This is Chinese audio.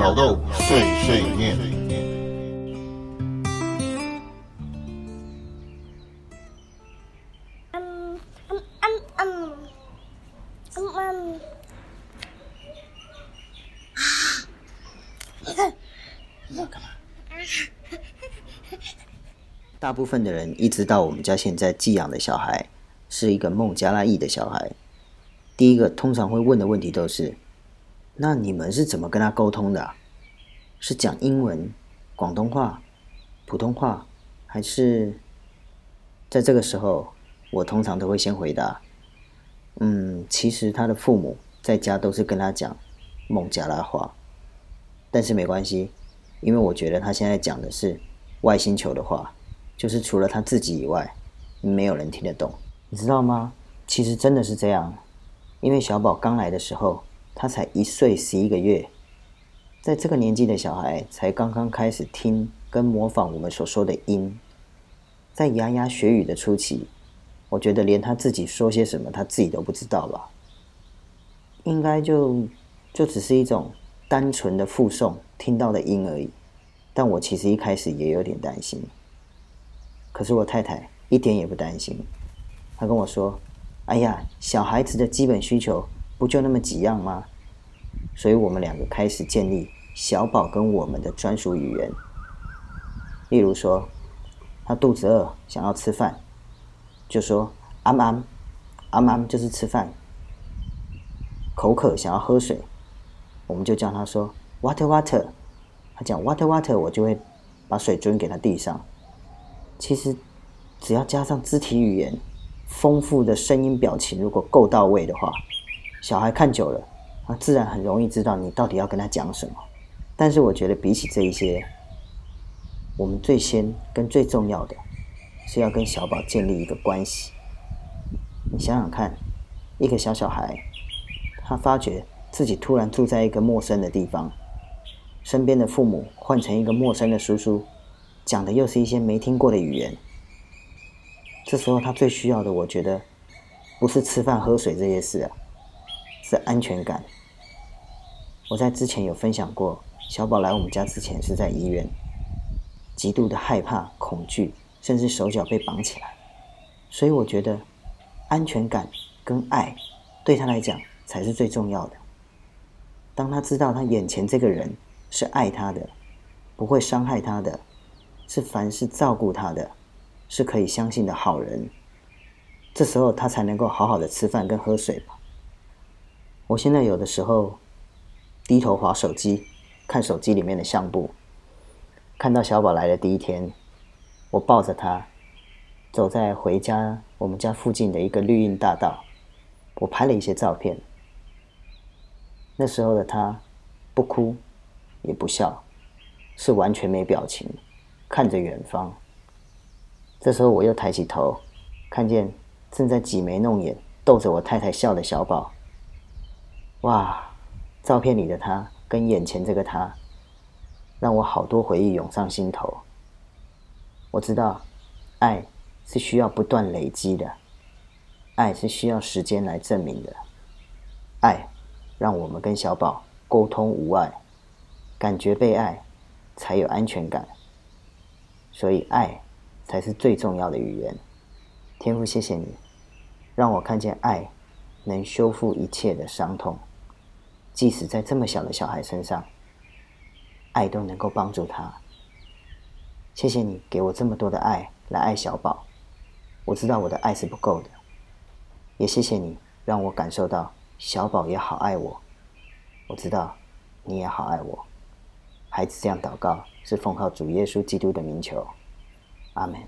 老豆碎碎念。嗯嗯嗯嗯嗯嗯。大部分的人一直到我们家现在寄养的小孩是一个孟加拉裔的小孩，第一个通常会问的问题都是：那你们是怎么跟他沟通的？是讲英文、广东话、普通话，还是？在这个时候，我通常都会先回答：嗯，其实他的父母在家都是跟他讲孟加拉话，但是没关系，因为我觉得他现在讲的是外星球的话。就是除了他自己以外，没有人听得懂，你知道吗？其实真的是这样，因为小宝刚来的时候，他才一岁十一个月，在这个年纪的小孩才刚刚开始听跟模仿我们所说的音，在牙牙学语的初期，我觉得连他自己说些什么，他自己都不知道吧？应该就就只是一种单纯的复诵听到的音而已。但我其实一开始也有点担心。可是我太太一点也不担心，她跟我说：“哎呀，小孩子的基本需求不就那么几样吗？”所以，我们两个开始建立小宝跟我们的专属语言。例如说，他肚子饿想要吃饭，就说“阿妈，阿妈”，就是吃饭。口渴想要喝水，我们就叫他说 “water water”。他讲 “water water”，我就会把水樽给他递上。其实，只要加上肢体语言、丰富的声音表情，如果够到位的话，小孩看久了，他自然很容易知道你到底要跟他讲什么。但是，我觉得比起这一些，我们最先跟最重要的，是要跟小宝建立一个关系。你想想看，一个小小孩，他发觉自己突然住在一个陌生的地方，身边的父母换成一个陌生的叔叔。讲的又是一些没听过的语言，这时候他最需要的，我觉得不是吃饭喝水这些事啊，是安全感。我在之前有分享过，小宝来我们家之前是在医院，极度的害怕、恐惧，甚至手脚被绑起来。所以我觉得安全感跟爱对他来讲才是最重要的。当他知道他眼前这个人是爱他的，不会伤害他的。是凡事照顾他的，是可以相信的好人。这时候他才能够好好的吃饭跟喝水吧。我现在有的时候低头划手机，看手机里面的相簿，看到小宝来的第一天，我抱着他走在回家我们家附近的一个绿荫大道，我拍了一些照片。那时候的他不哭也不笑，是完全没表情。看着远方，这时候我又抬起头，看见正在挤眉弄眼逗着我太太笑的小宝。哇，照片里的他跟眼前这个他，让我好多回忆涌上心头。我知道，爱是需要不断累积的，爱是需要时间来证明的。爱让我们跟小宝沟通无碍，感觉被爱，才有安全感。所以，爱才是最重要的语言。天父，谢谢你，让我看见爱能修复一切的伤痛，即使在这么小的小孩身上，爱都能够帮助他。谢谢你给我这么多的爱来爱小宝，我知道我的爱是不够的，也谢谢你让我感受到小宝也好爱我，我知道你也好爱我。孩子这样祷告，是奉靠主耶稣基督的名求，阿门。